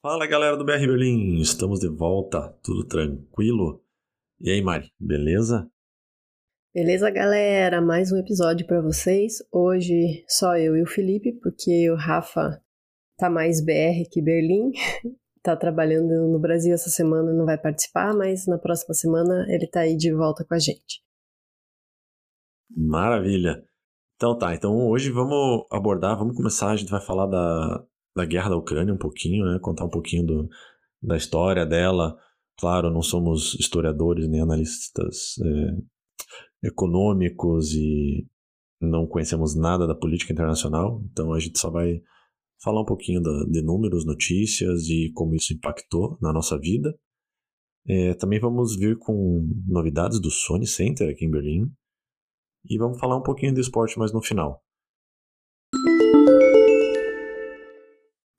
Fala galera do BR Berlim, estamos de volta, tudo tranquilo? E aí, Mari, beleza? Beleza, galera? Mais um episódio para vocês. Hoje só eu e o Felipe, porque o Rafa tá mais BR que Berlim. tá trabalhando no Brasil essa semana, não vai participar, mas na próxima semana ele tá aí de volta com a gente. Maravilha. Então tá, então hoje vamos abordar, vamos começar, a gente vai falar da, da guerra da Ucrânia um pouquinho, né? Contar um pouquinho do, da história dela. Claro, não somos historiadores nem analistas é, econômicos e não conhecemos nada da política internacional, então a gente só vai falar um pouquinho da, de números, notícias e como isso impactou na nossa vida. É, também vamos vir com novidades do Sony Center aqui em Berlim e vamos falar um pouquinho do esporte mais no final.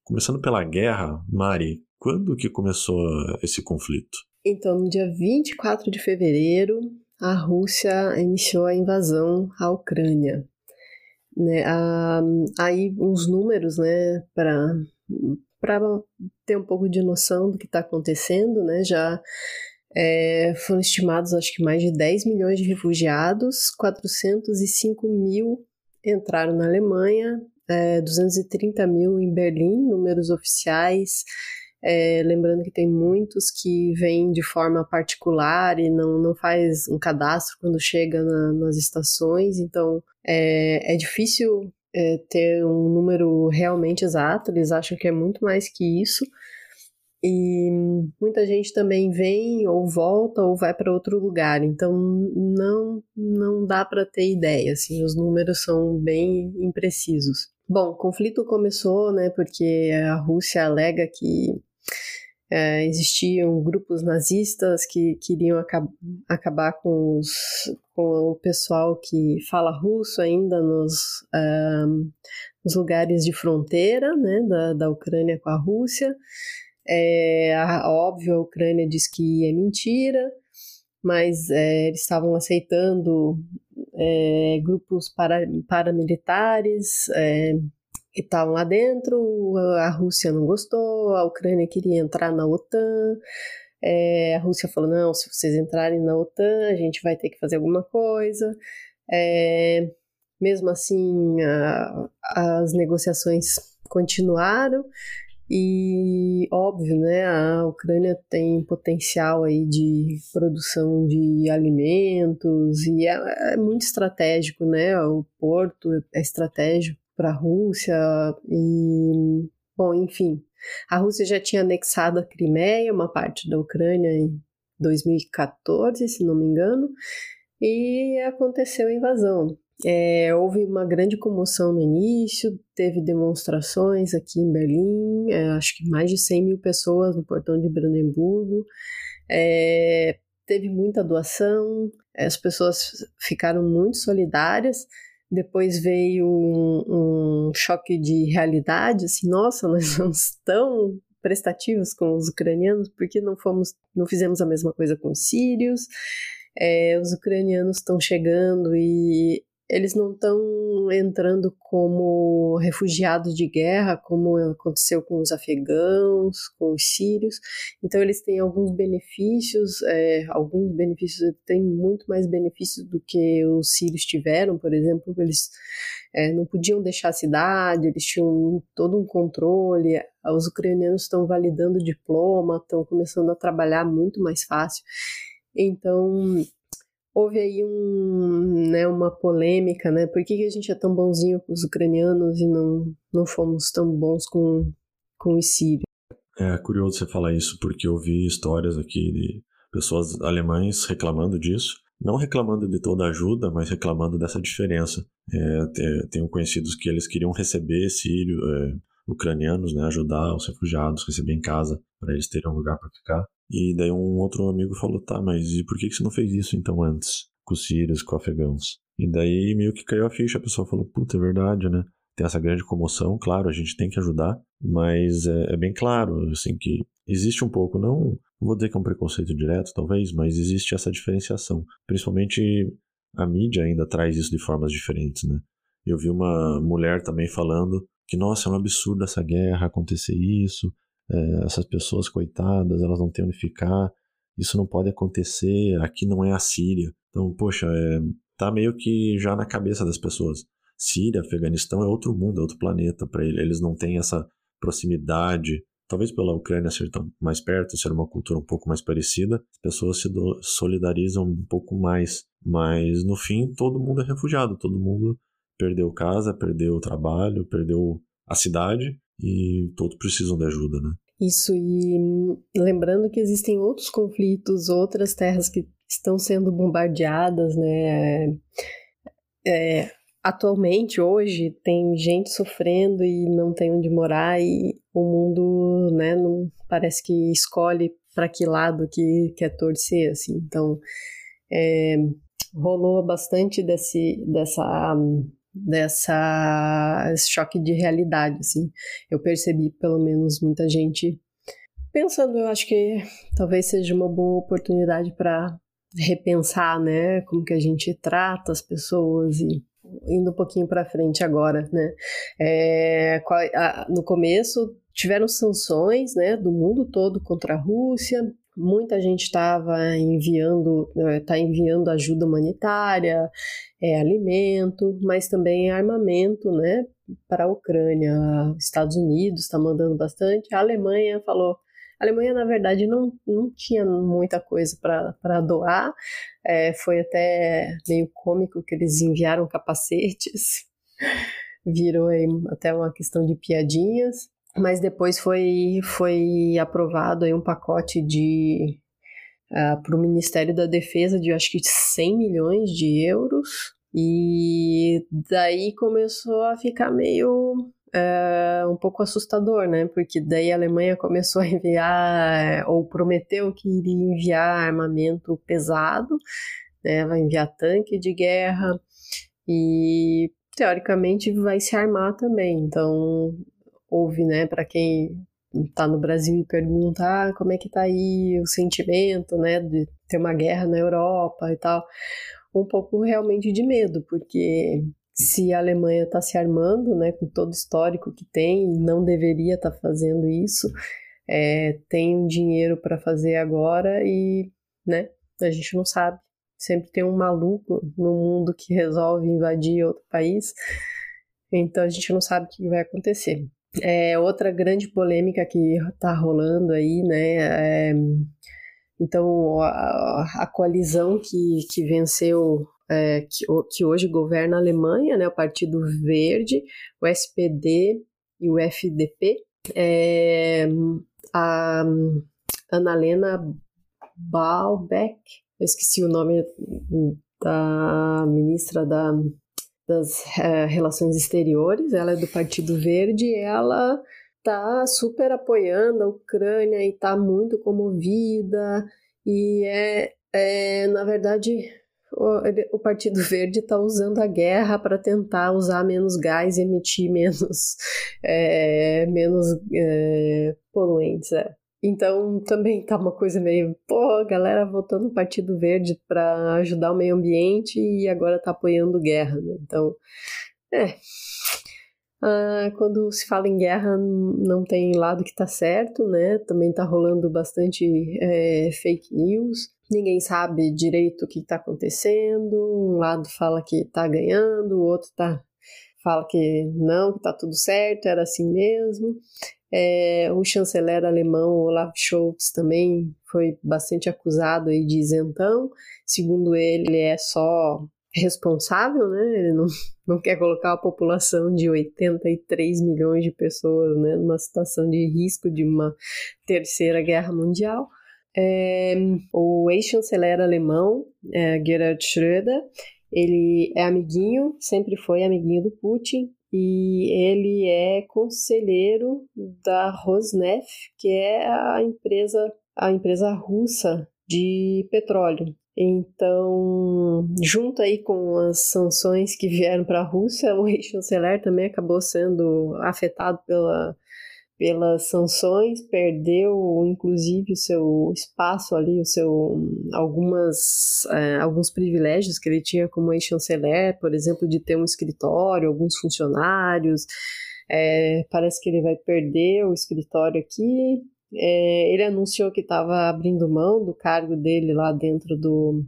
Começando pela guerra, Mari, quando que começou esse conflito? Então, no dia 24 de fevereiro, a Rússia iniciou a invasão à Ucrânia. Né, a, aí uns números, né, para para ter um pouco de noção do que está acontecendo, né, já é, foram estimados acho que mais de 10 milhões de refugiados, 405 mil entraram na Alemanha é, 230 mil em Berlim, números oficiais. É, lembrando que tem muitos que vêm de forma particular e não, não faz um cadastro quando chega na, nas estações, então é, é difícil é, ter um número realmente exato, eles acham que é muito mais que isso. E muita gente também vem ou volta ou vai para outro lugar, então não não dá para ter ideia, assim, os números são bem imprecisos. Bom, o conflito começou, né, porque a Rússia alega que é, existiam grupos nazistas que queriam acab acabar com, os, com o pessoal que fala russo ainda nos, um, nos lugares de fronteira né, da, da Ucrânia com a Rússia. É, a, óbvio, a Ucrânia diz que é mentira, mas é, eles estavam aceitando é, grupos para, paramilitares é, que estavam lá dentro. A Rússia não gostou, a Ucrânia queria entrar na OTAN. É, a Rússia falou: não, se vocês entrarem na OTAN, a gente vai ter que fazer alguma coisa. É, mesmo assim, a, as negociações continuaram e óbvio, né, a Ucrânia tem potencial aí de produção de alimentos e é, é muito estratégico, né? O porto é estratégico para a Rússia e bom, enfim, a Rússia já tinha anexado a Crimeia, uma parte da Ucrânia em 2014, se não me engano, e aconteceu a invasão. É, houve uma grande comoção no início, teve demonstrações aqui em Berlim, é, acho que mais de 100 mil pessoas no portão de Brandemburgo. É, teve muita doação, as pessoas ficaram muito solidárias. Depois veio um, um choque de realidade, assim, nossa, nós somos tão prestativos com os ucranianos, porque não fomos, não fizemos a mesma coisa com os sírios. É, os ucranianos estão chegando e eles não estão entrando como refugiados de guerra, como aconteceu com os afegãos, com os sírios. Então, eles têm alguns benefícios, é, alguns benefícios, têm muito mais benefícios do que os sírios tiveram, por exemplo, eles é, não podiam deixar a cidade, eles tinham todo um controle. Os ucranianos estão validando diploma, estão começando a trabalhar muito mais fácil. Então, houve aí um, né, uma polêmica, né? Por que, que a gente é tão bonzinho com os ucranianos e não, não fomos tão bons com, com os sírios? É curioso você falar isso, porque eu vi histórias aqui de pessoas alemães reclamando disso. Não reclamando de toda a ajuda, mas reclamando dessa diferença. É, tenho conhecidos que eles queriam receber sírios, é, ucranianos, né, ajudar os refugiados, receber em casa, para eles terem um lugar para ficar. E daí um outro amigo falou, tá, mas e por que você não fez isso então antes? Com os sírios, com os afegãos? E daí meio que caiu a ficha, a pessoa falou, puta, é verdade, né? Tem essa grande comoção, claro, a gente tem que ajudar, mas é, é bem claro, assim, que existe um pouco, não, vou dizer que é um preconceito direto, talvez, mas existe essa diferenciação. Principalmente a mídia ainda traz isso de formas diferentes, né? Eu vi uma mulher também falando que, nossa, é um absurdo essa guerra, acontecer isso, é, essas pessoas coitadas, elas não têm onde ficar, isso não pode acontecer, aqui não é a Síria. Então, poxa, é, tá meio que já na cabeça das pessoas. Síria, Afeganistão é outro mundo, é outro planeta para eles. Eles não têm essa proximidade. Talvez pela Ucrânia ser tão mais perto, ser uma cultura um pouco mais parecida, as pessoas se solidarizam um pouco mais. Mas no fim, todo mundo é refugiado, todo mundo perdeu casa, perdeu trabalho, perdeu a cidade e todos precisam de ajuda, né? Isso, e lembrando que existem outros conflitos, outras terras que estão sendo bombardeadas, né? É, atualmente, hoje, tem gente sofrendo e não tem onde morar e o mundo, né, não parece que escolhe para que lado que quer torcer, assim. Então, é, rolou bastante desse, dessa dessa choque de realidade, assim. Eu percebi, pelo menos, muita gente pensando, eu acho que talvez seja uma boa oportunidade para repensar, né, como que a gente trata as pessoas e indo um pouquinho para frente agora, né? É, no começo tiveram sanções, né, do mundo todo contra a Rússia. Muita gente estava enviando, está eh, enviando ajuda humanitária, é, alimento, mas também armamento, né, para a Ucrânia. Estados Unidos está mandando bastante. A Alemanha falou, a Alemanha, na verdade, não, não tinha muita coisa para doar. É, foi até meio cômico que eles enviaram capacetes. Virou aí até uma questão de piadinhas mas depois foi, foi aprovado aí um pacote de uh, ah, para o Ministério da Defesa de acho que 100 milhões de euros e daí começou a ficar meio uh, um pouco assustador, né? Porque daí a Alemanha começou a enviar ou prometeu que iria enviar armamento pesado, né? Vai enviar tanque de guerra e teoricamente vai se armar também. Então ouve, né, para quem está no Brasil e pergunta ah, como é que tá aí o sentimento, né, de ter uma guerra na Europa e tal, um pouco realmente de medo, porque se a Alemanha está se armando, né, com todo o histórico que tem não deveria estar tá fazendo isso, é, tem um dinheiro para fazer agora e, né, a gente não sabe. Sempre tem um maluco no mundo que resolve invadir outro país, então a gente não sabe o que vai acontecer. É, outra grande polêmica que está rolando aí, né? É, então, a, a, coalizão que, que venceu, é, que, que hoje governa a Alemanha, né? O Partido Verde, o SPD e o FDP, é, a Annalena Baalbeck, eu esqueci o nome da ministra da das é, Relações Exteriores, ela é do Partido Verde, ela tá super apoiando a Ucrânia e tá muito comovida e é, é na verdade o, o Partido Verde está usando a guerra para tentar usar menos gás e emitir menos é, menos é, poluentes. É. Então também tá uma coisa meio, pô, galera votando no Partido Verde para ajudar o meio ambiente e agora tá apoiando guerra, né? Então, é. Ah, quando se fala em guerra, não tem lado que tá certo, né? Também tá rolando bastante é, fake news. Ninguém sabe direito o que tá acontecendo. Um lado fala que tá ganhando, o outro tá fala que não, que tá tudo certo, era assim mesmo. É, o chanceler alemão Olaf Scholz também foi bastante acusado aí de isentão. Segundo ele, ele é só responsável, né? Ele não, não quer colocar a população de 83 milhões de pessoas né, numa situação de risco de uma terceira guerra mundial. É, o ex-chanceler alemão, é, Gerhard Schröder, ele é amiguinho, sempre foi amiguinho do Putin, e ele é conselheiro da Rosneft, que é a empresa a empresa russa de petróleo. Então, junto aí com as sanções que vieram para a Rússia, o ex-chanceler também acabou sendo afetado pela pelas sanções, perdeu inclusive o seu espaço ali, o seu algumas é, alguns privilégios que ele tinha como ex-chanceler, por exemplo, de ter um escritório, alguns funcionários, É, parece que ele vai perder o escritório aqui. É, ele anunciou que estava abrindo mão do cargo dele lá dentro do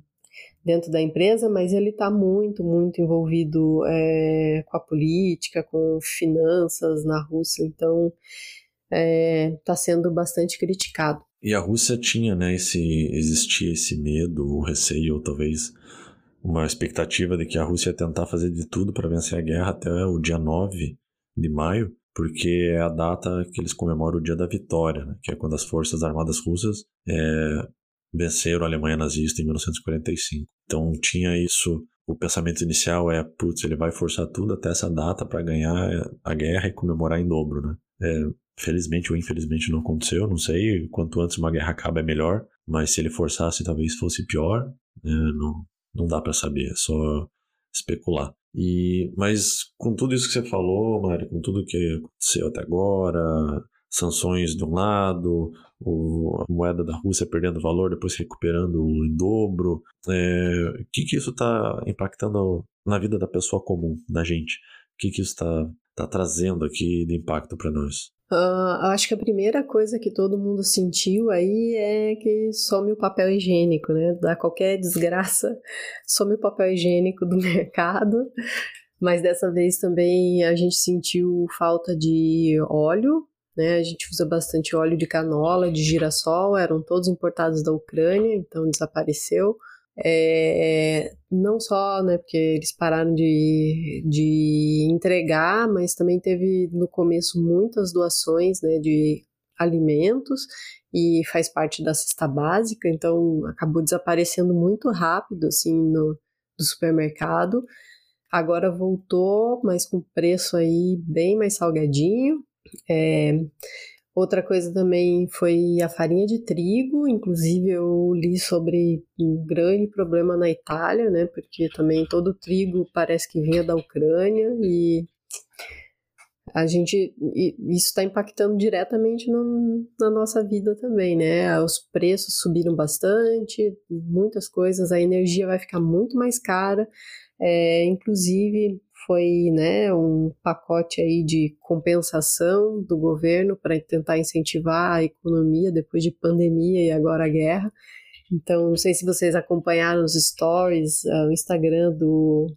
dentro da empresa, mas ele está muito, muito envolvido é, com a política, com finanças na Rússia, então está é, tá sendo bastante criticado. E a Rússia tinha, né, esse, existia esse medo, o receio, ou talvez uma expectativa de que a Rússia ia tentar fazer de tudo para vencer a guerra até o dia 9 de maio, porque é a data que eles comemoram o Dia da Vitória, né, que é quando as forças armadas russas é, venceram a Alemanha nazista em 1945. Então tinha isso, o pensamento inicial é, putz, ele vai forçar tudo até essa data para ganhar a guerra e comemorar em dobro, né? É, felizmente ou infelizmente não aconteceu, não sei, quanto antes uma guerra acaba é melhor, mas se ele forçasse talvez fosse pior, né? não, não dá para saber, é só especular. E, mas com tudo isso que você falou, Mari, com tudo que aconteceu até agora, sanções de um lado, o, a moeda da Rússia perdendo valor, depois recuperando em dobro. É, o que, que isso está impactando na vida da pessoa comum, da gente? O que, que isso está tá trazendo aqui de impacto para nós? Uh, acho que a primeira coisa que todo mundo sentiu aí é que some o papel higiênico, né? Dá qualquer desgraça, some o papel higiênico do mercado. Mas dessa vez também a gente sentiu falta de óleo, né? A gente usa bastante óleo de canola, de girassol, eram todos importados da Ucrânia, então desapareceu. É, não só né, porque eles pararam de, de entregar, mas também teve no começo muitas doações né, de alimentos e faz parte da cesta básica, então acabou desaparecendo muito rápido assim no, do supermercado. Agora voltou, mas com preço aí bem mais salgadinho. É, outra coisa também foi a farinha de trigo, inclusive eu li sobre um grande problema na Itália, né? Porque também todo o trigo parece que vinha da Ucrânia e a gente isso está impactando diretamente no, na nossa vida também, né? Os preços subiram bastante, muitas coisas, a energia vai ficar muito mais cara, é, inclusive foi né, um pacote aí de compensação do governo para tentar incentivar a economia depois de pandemia e agora a guerra. Então, não sei se vocês acompanharam os stories, uh, o Instagram do,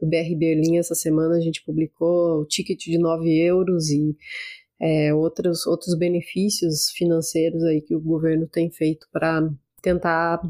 do BR Berlim essa semana a gente publicou o ticket de 9 euros e é, outros, outros benefícios financeiros aí que o governo tem feito para tentar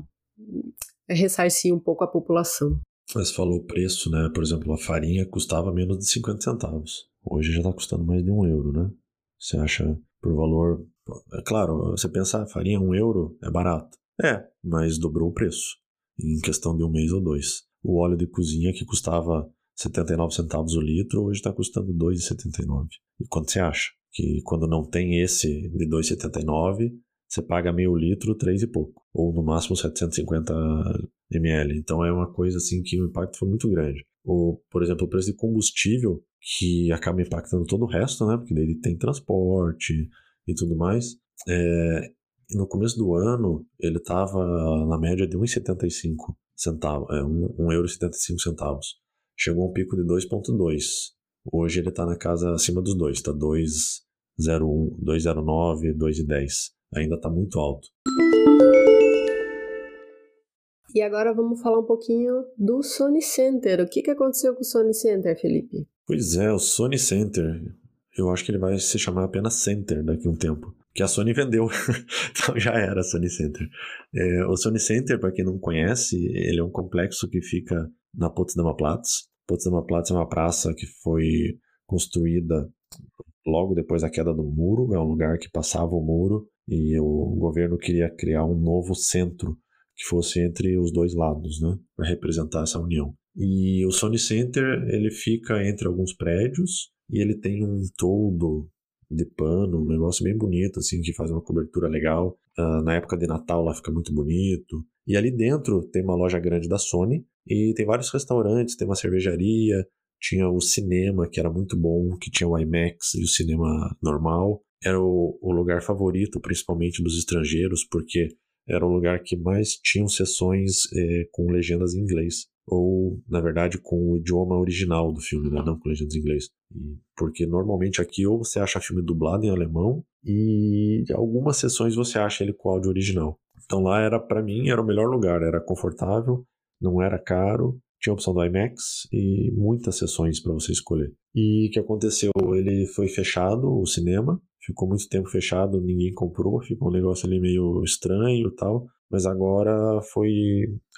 ressarcir um pouco a população. Mas falou o preço, né? Por exemplo, a farinha custava menos de 50 centavos. Hoje já está custando mais de um euro, né? Você acha por valor. É claro, você pensa, a farinha um euro é barato. É, mas dobrou o preço em questão de um mês ou dois. O óleo de cozinha que custava 79 centavos o litro, hoje está custando 2,79. E quanto você acha? Que quando não tem esse de 2,79, você paga meio litro, três e pouco. Ou no máximo 750 ml. Então é uma coisa assim que o impacto foi muito grande. Ou, por exemplo, o preço de combustível, que acaba impactando todo o resto, né? Porque daí tem transporte e tudo mais. É, no começo do ano, ele estava na média de 1,75 centavos, é, 1,75 centavos. Chegou a um pico de 2,2. Hoje ele está na casa acima dos dois, está 2,01, 2,09, 2,10. Ainda está muito alto. E agora vamos falar um pouquinho do Sony Center. O que, que aconteceu com o Sony Center, Felipe? Pois é, o Sony Center. Eu acho que ele vai se chamar apenas Center daqui a um tempo. Que a Sony vendeu. então já era Sony Center. É, o Sony Center, para quem não conhece, ele é um complexo que fica na Potsdamer Platz. Potsdamer Platz é uma praça que foi construída logo depois da queda do muro. É um lugar que passava o muro e o governo queria criar um novo centro que fosse entre os dois lados, né, para representar essa união. E o Sony Center ele fica entre alguns prédios e ele tem um toldo de pano, um negócio bem bonito assim que faz uma cobertura legal. Uh, na época de Natal lá fica muito bonito. E ali dentro tem uma loja grande da Sony e tem vários restaurantes, tem uma cervejaria, tinha o cinema que era muito bom, que tinha o IMAX e o cinema normal. Era o, o lugar favorito, principalmente dos estrangeiros, porque era o lugar que mais tinham sessões é, com legendas em inglês. ou, na verdade, com o idioma original do filme, né? não com legendas em inglês. E, porque normalmente aqui ou você acha filme dublado em alemão e algumas sessões você acha ele com áudio original. Então lá era, para mim, era o melhor lugar, era confortável, não era caro, tinha a opção do IMAX e muitas sessões para você escolher. E o que aconteceu? Ele foi fechado, o cinema, ficou muito tempo fechado, ninguém comprou, ficou um negócio ali meio estranho e tal. Mas agora foi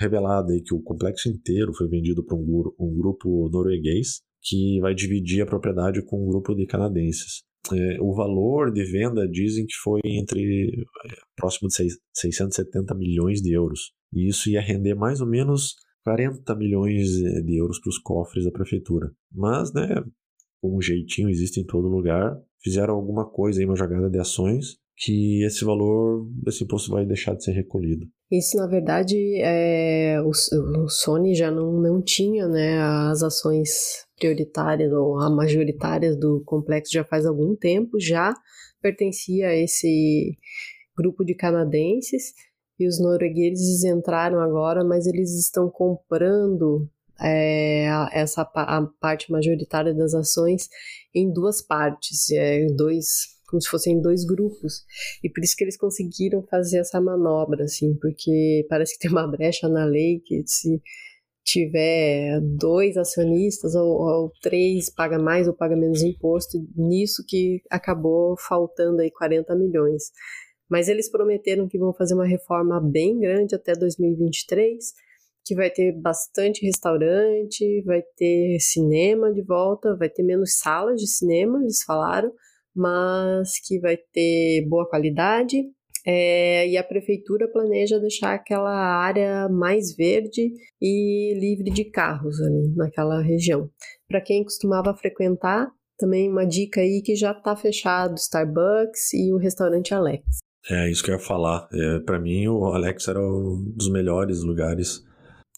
revelado aí que o complexo inteiro foi vendido para um, um grupo norueguês que vai dividir a propriedade com um grupo de canadenses. É, o valor de venda dizem que foi entre é, próximo de 670 milhões de euros. E isso ia render mais ou menos 40 milhões de euros para os cofres da prefeitura. Mas, né, um jeitinho existe em todo lugar. Fizeram alguma coisa aí, uma jogada de ações, que esse valor, esse imposto vai deixar de ser recolhido. Isso, na verdade, é, o, o Sony já não, não tinha né, as ações prioritárias ou a majoritárias do complexo já faz algum tempo, já pertencia a esse grupo de canadenses e os noruegueses entraram agora, mas eles estão comprando é, essa a parte majoritária das ações em duas partes, é, dois como se fossem dois grupos e por isso que eles conseguiram fazer essa manobra assim, porque parece que tem uma brecha na lei que se tiver dois acionistas ou, ou, três paga mais ou paga menos imposto, nisso que acabou faltando aí 40 milhões. Mas eles prometeram que vão fazer uma reforma bem grande até 2023, que vai ter bastante restaurante, vai ter cinema de volta, vai ter menos salas de cinema, eles falaram, mas que vai ter boa qualidade, é, e a prefeitura planeja deixar aquela área mais verde e livre de carros ali naquela região. Para quem costumava frequentar, também uma dica aí que já está fechado Starbucks e o restaurante Alex. É isso que eu ia falar. É, para mim, o Alex era um dos melhores lugares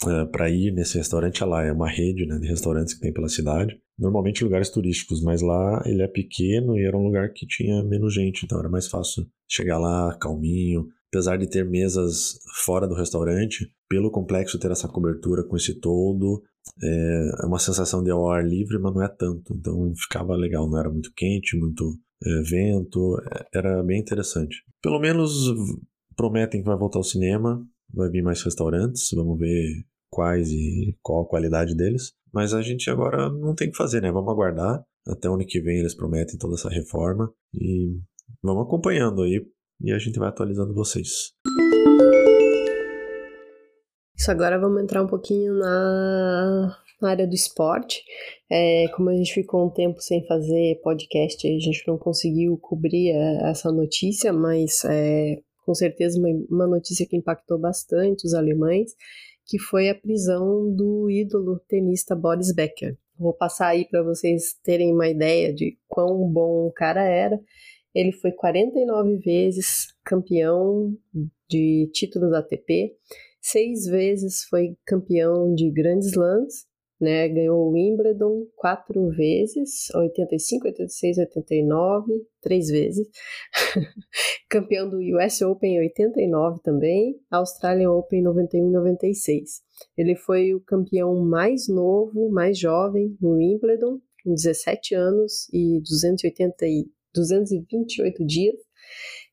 é, para ir nesse restaurante lá. É uma rede né, de restaurantes que tem pela cidade. Normalmente lugares turísticos, mas lá ele é pequeno e era um lugar que tinha menos gente, então era mais fácil chegar lá calminho. Apesar de ter mesas fora do restaurante, pelo complexo ter essa cobertura com esse todo, é, é uma sensação de ao ar livre, mas não é tanto. Então ficava legal, não era muito quente, muito é, vento, é, era bem interessante. Pelo menos prometem que vai voltar ao cinema, vai vir mais restaurantes, vamos ver quais e qual a qualidade deles. Mas a gente agora não tem o que fazer, né? Vamos aguardar. Até o ano que vem eles prometem toda essa reforma. E vamos acompanhando aí. E a gente vai atualizando vocês. Isso agora vamos entrar um pouquinho na, área do esporte. É, como a gente ficou um tempo sem fazer podcast, a gente não conseguiu cobrir é, essa notícia, mas é, com certeza uma, uma notícia que impactou bastante os alemães que foi a prisão do ídolo tenista Boris Becker. Vou passar aí para vocês terem uma ideia de quão bom o cara era. Ele foi 49 vezes campeão de títulos ATP, seis vezes foi campeão de grandes slams né? Ganhou o Wimbledon quatro vezes, 85, 86, 89, três vezes. Campeão do US Open em 89 também, Australian Open em 91 e 96. Ele foi o campeão mais novo, mais jovem no Wimbledon, com 17 anos e 280 e 228 dias.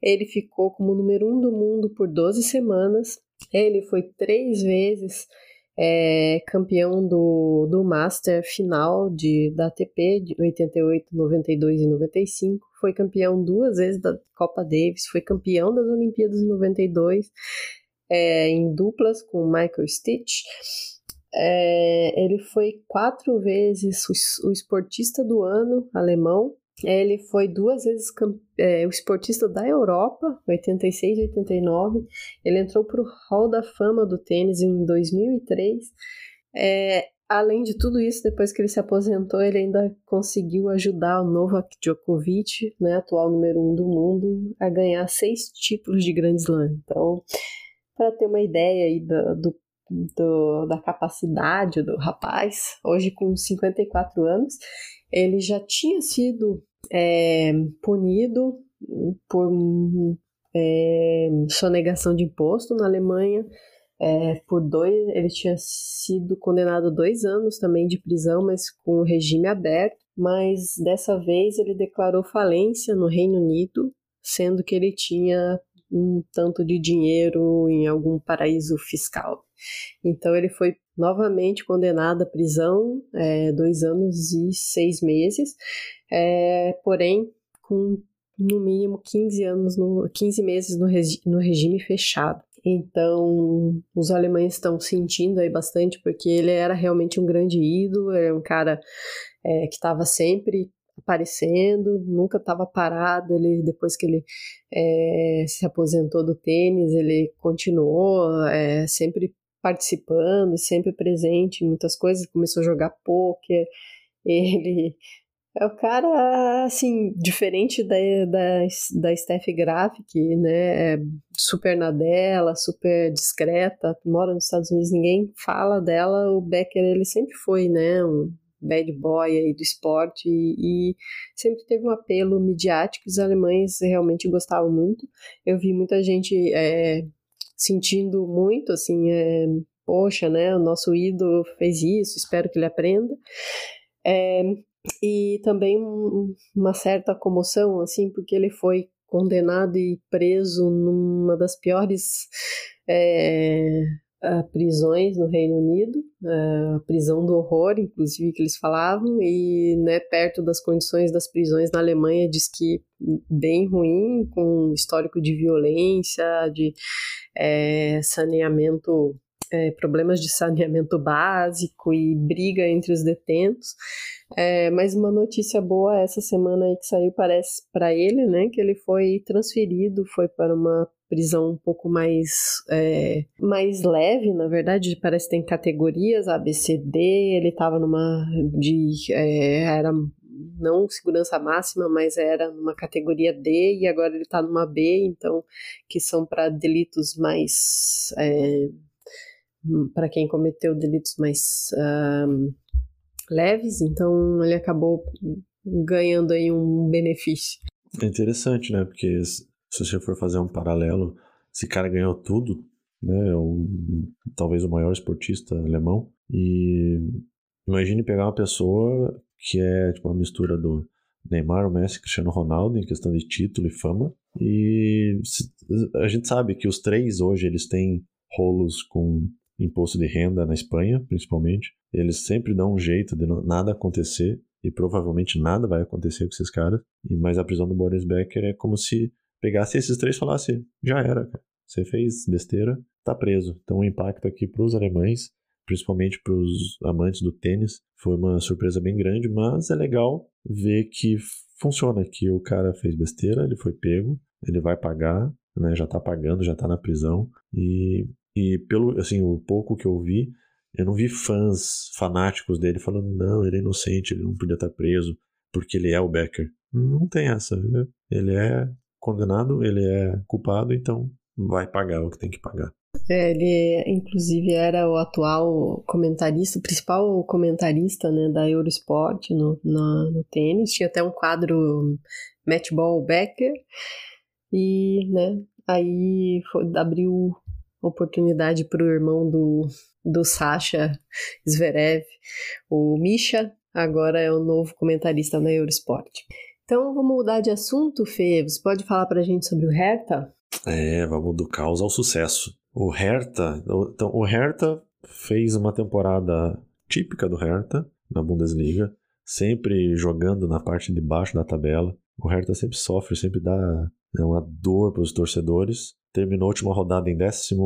Ele ficou como número um do mundo por 12 semanas. Ele foi três vezes é campeão do, do Master final de, da ATP de 88, 92 e 95. Foi campeão duas vezes da Copa Davis, foi campeão das Olimpíadas em 92, é, em duplas com Michael Stitch. É, ele foi quatro vezes o, o esportista do ano alemão ele foi duas vezes é, o esportista da Europa, 86 e 89. Ele entrou para o Hall da Fama do tênis em 2003. É, além de tudo isso, depois que ele se aposentou, ele ainda conseguiu ajudar o Novak Djokovic, né, atual número um do mundo, a ganhar seis títulos de Grand Slam. Então, para ter uma ideia aí do, do, do, da capacidade do rapaz, hoje com 54 anos, ele já tinha sido é, punido por é, sonegação de imposto na Alemanha, é, por dois, ele tinha sido condenado a dois anos também de prisão, mas com regime aberto. Mas dessa vez ele declarou falência no Reino Unido, sendo que ele tinha um tanto de dinheiro em algum paraíso fiscal. Então ele foi novamente condenado à prisão, é, dois anos e seis meses, é, porém com no mínimo 15 anos, no, 15 meses no, regi no regime fechado. Então, os alemães estão sentindo aí bastante, porque ele era realmente um grande ídolo, era um cara é, que estava sempre aparecendo, nunca estava parado. Ele depois que ele é, se aposentou do tênis, ele continuou é, sempre participando, sempre presente em muitas coisas. Começou a jogar poker. Ele é o cara, assim, diferente da, da, da Steph que, né, é super na dela, super discreta, mora nos Estados Unidos, ninguém fala dela, o Becker, ele sempre foi, né, um bad boy aí do esporte e, e sempre teve um apelo midiático, os alemães realmente gostavam muito. Eu vi muita gente é, sentindo muito, assim, é, poxa, né, o nosso ídolo fez isso, espero que ele aprenda. É, e também uma certa comoção, assim, porque ele foi condenado e preso numa das piores é, prisões no Reino Unido, a prisão do horror, inclusive, que eles falavam, e né, perto das condições das prisões na Alemanha, diz que bem ruim, com histórico de violência, de é, saneamento é, problemas de saneamento básico e briga entre os detentos. É, mas uma notícia boa essa semana aí que saiu parece para ele, né, que ele foi transferido, foi para uma prisão um pouco mais é, mais leve, na verdade, parece que tem categorias ABCD, ele estava numa de é, era não segurança máxima, mas era numa categoria D e agora ele está numa B, então que são para delitos mais é, para quem cometeu delitos mais uh, leves, então ele acabou ganhando aí um benefício. É interessante, né? Porque se você for fazer um paralelo, esse cara ganhou tudo, né? É um, talvez o maior esportista alemão. E imagine pegar uma pessoa que é tipo uma mistura do Neymar, o Messi, Cristiano Ronaldo em questão de título e fama. E a gente sabe que os três hoje eles têm rolos com imposto de renda na Espanha, principalmente. Eles sempre dão um jeito de nada acontecer e provavelmente nada vai acontecer com esses caras. E mas a prisão do Boris Becker é como se pegasse esses três e falasse: já era, cara. Você fez besteira, tá preso. Então o impacto aqui para os alemães, principalmente para os amantes do tênis, foi uma surpresa bem grande, mas é legal ver que funciona, que o cara fez besteira, ele foi pego, ele vai pagar, né, já tá pagando, já tá na prisão e e pelo assim, o pouco que eu vi, eu não vi fãs fanáticos dele falando, não, ele é inocente, ele não podia estar preso porque ele é o Becker. Não tem essa. Né? Ele é condenado, ele é culpado, então vai pagar o que tem que pagar. É, ele, inclusive, era o atual comentarista, o principal comentarista né, da Eurosport no, no, no tênis. Tinha até um quadro Matchball Becker. E, né, aí foi, abriu oportunidade para o irmão do, do Sasha Zverev, o Misha, agora é o novo comentarista na Eurosport. Então vamos mudar de assunto, Fê. Você pode falar para a gente sobre o Hertha? É, vamos do caos ao sucesso. O Hertha, então, o Hertha fez uma temporada típica do Hertha na Bundesliga, sempre jogando na parte de baixo da tabela. O Hertha sempre sofre, sempre dá né, uma dor para os torcedores, terminou a última rodada em 16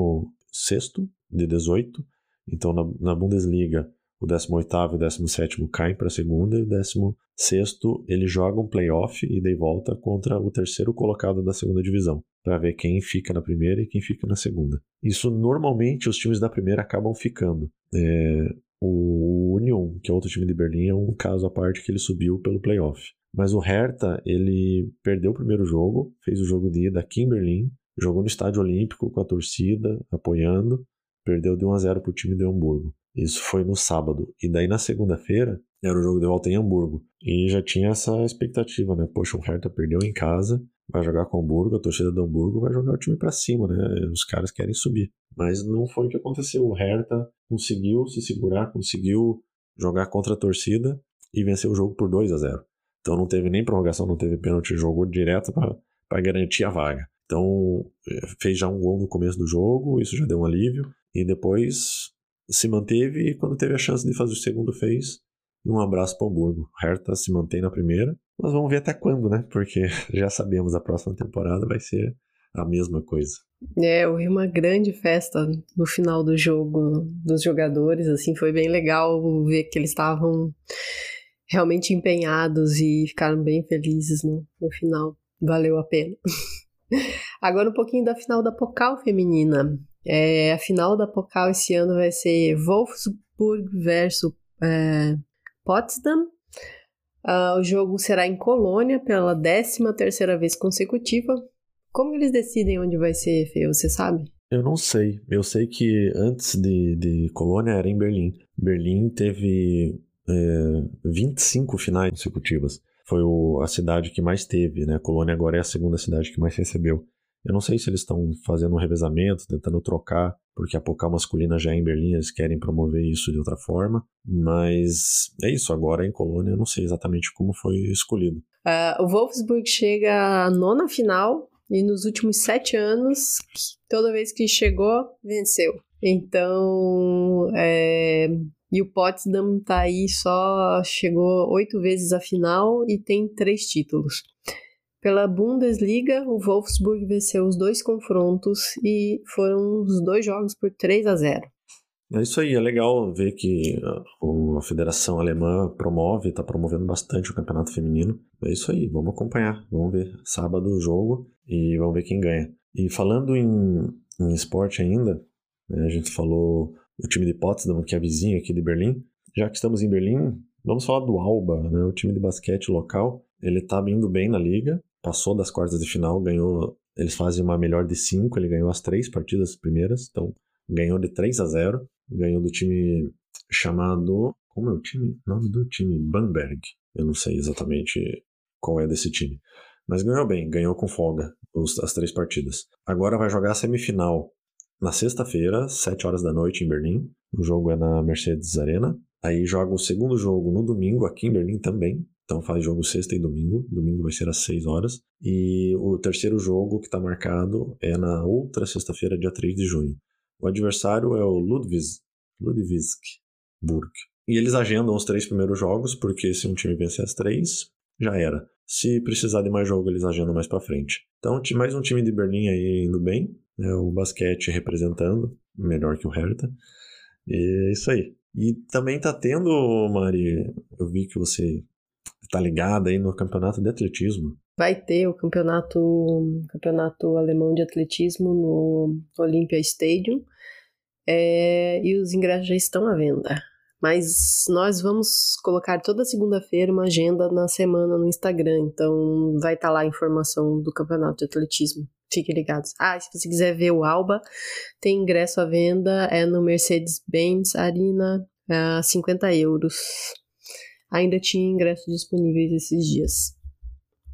de 18. Então, na, na Bundesliga, o 18 e o 17 caem para a segunda, e o 16 ele joga um playoff e daí volta contra o terceiro colocado da segunda divisão, para ver quem fica na primeira e quem fica na segunda. Isso normalmente os times da primeira acabam ficando. É, o Union, que é outro time de Berlim, é um caso à parte que ele subiu pelo playoff. Mas o Hertha, ele perdeu o primeiro jogo, fez o jogo de ida aqui em Berlim, Jogou no Estádio Olímpico com a torcida apoiando, perdeu de 1 a 0 para o time de Hamburgo. Isso foi no sábado. E daí na segunda-feira era o jogo de volta em Hamburgo. E já tinha essa expectativa, né? Poxa, o Hertha perdeu em casa, vai jogar com o Hamburgo, a torcida do Hamburgo vai jogar o time para cima, né? Os caras querem subir. Mas não foi o que aconteceu. O Hertha conseguiu se segurar, conseguiu jogar contra a torcida e vencer o jogo por 2 a 0. Então não teve nem prorrogação, não teve pênalti, jogou direto para garantir a vaga. Então é, fez já um gol no começo do jogo, isso já deu um alívio. E depois se manteve e quando teve a chance de fazer o segundo fez. E um abraço para o Hamburgo. Hertha se mantém na primeira, mas vamos ver até quando, né? Porque já sabemos a próxima temporada vai ser a mesma coisa. É, houve uma grande festa no final do jogo dos jogadores, assim, foi bem legal ver que eles estavam realmente empenhados e ficaram bem felizes no, no final. Valeu a pena. Agora um pouquinho da final da Pokal feminina. É, a final da Pokal esse ano vai ser Wolfsburg versus é, Potsdam. Uh, o jogo será em Colônia pela 13 terceira vez consecutiva. Como eles decidem onde vai ser, Fê? Você sabe? Eu não sei. Eu sei que antes de, de Colônia era em Berlim. Berlim teve é, 25 finais consecutivas. Foi o, a cidade que mais teve, né? Colônia agora é a segunda cidade que mais recebeu. Eu não sei se eles estão fazendo um revezamento, tentando trocar, porque a Pocal masculina já é em Berlim, eles querem promover isso de outra forma. Mas é isso, agora em Colônia eu não sei exatamente como foi escolhido. Uh, o Wolfsburg chega à nona final e nos últimos sete anos, toda vez que chegou, venceu. Então, é... e o Potsdam tá aí só chegou oito vezes à final e tem três títulos. Pela Bundesliga, o Wolfsburg venceu os dois confrontos e foram os dois jogos por 3 a 0. É isso aí, é legal ver que a Federação Alemã promove, está promovendo bastante o campeonato feminino. É isso aí, vamos acompanhar, vamos ver. Sábado o jogo e vamos ver quem ganha. E falando em, em esporte ainda, né, a gente falou o time de Potsdam, que é vizinho aqui de Berlim. Já que estamos em Berlim, vamos falar do Alba, né, o time de basquete local. Ele está indo bem na liga, passou das quartas de final, ganhou. Eles fazem uma melhor de cinco, ele ganhou as três partidas primeiras, então ganhou de 3 a 0 ganhou do time chamado. Como é o time? Nome do time? Bamberg. Eu não sei exatamente qual é desse time. Mas ganhou bem, ganhou com folga os, as três partidas. Agora vai jogar a semifinal na sexta-feira, 7 horas da noite, em Berlim. O jogo é na Mercedes Arena. Aí joga o segundo jogo no domingo, aqui em Berlim também. Então faz jogo sexta e domingo. Domingo vai ser às 6 horas. E o terceiro jogo que está marcado é na outra sexta-feira, dia 3 de junho. O adversário é o Ludwig, Ludwigsburg. E eles agendam os três primeiros jogos, porque se um time vencer as três, já era. Se precisar de mais jogo, eles agendam mais para frente. Então, mais um time de Berlim aí indo bem. Né? O basquete representando, melhor que o Hertha. E é isso aí. E também tá tendo, Mari, eu vi que você tá ligada aí no campeonato de atletismo. Vai ter o campeonato, campeonato alemão de atletismo no Olympia Stadium é, e os ingressos já estão à venda. Mas nós vamos colocar toda segunda-feira uma agenda na semana no Instagram, então vai estar tá lá a informação do campeonato de atletismo. Fiquem ligados. Ah, e se você quiser ver o Alba, tem ingresso à venda, é no Mercedes-Benz Arena, a 50 euros ainda tinha ingressos disponíveis esses dias.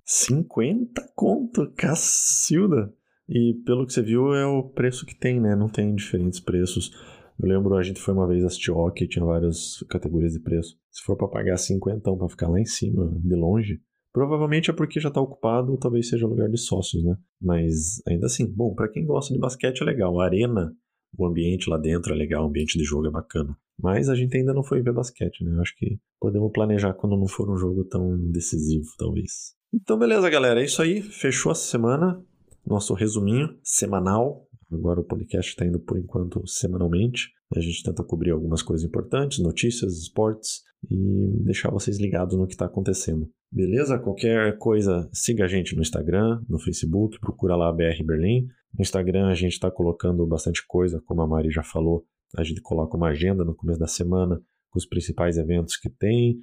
50 conto, cacilda! E pelo que você viu, é o preço que tem, né? Não tem diferentes preços. Eu lembro, a gente foi uma vez assistir hockey, tinha várias categorias de preço. Se for para pagar 50 para ficar lá em cima, de longe, provavelmente é porque já tá ocupado ou talvez seja lugar de sócios, né? Mas ainda assim, bom, para quem gosta de basquete é legal. A arena, o ambiente lá dentro é legal, o ambiente de jogo é bacana. Mas a gente ainda não foi ver basquete, né? Eu acho que podemos planejar quando não for um jogo tão decisivo, talvez. Então, beleza, galera. É isso aí. Fechou essa semana. Nosso resuminho semanal. Agora o podcast está indo por enquanto semanalmente. A gente tenta cobrir algumas coisas importantes, notícias, esportes e deixar vocês ligados no que está acontecendo. Beleza? Qualquer coisa, siga a gente no Instagram, no Facebook, procura lá BR Berlim. No Instagram a gente está colocando bastante coisa, como a Mari já falou, a gente coloca uma agenda no começo da semana com os principais eventos que tem.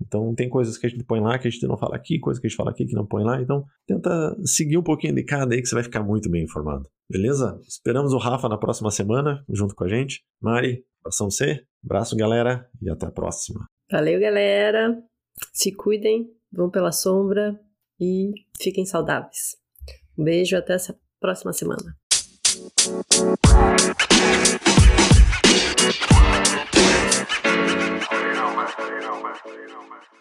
Então tem coisas que a gente põe lá que a gente não fala aqui, coisas que a gente fala aqui que não põe lá. Então tenta seguir um pouquinho de cada aí que você vai ficar muito bem informado. Beleza? Esperamos o Rafa na próxima semana junto com a gente. Mari, abração C, abraço galera e até a próxima. Valeu galera, se cuidem, vão pela sombra e fiquem saudáveis. Um beijo até essa próxima semana. you know, man. You know, man.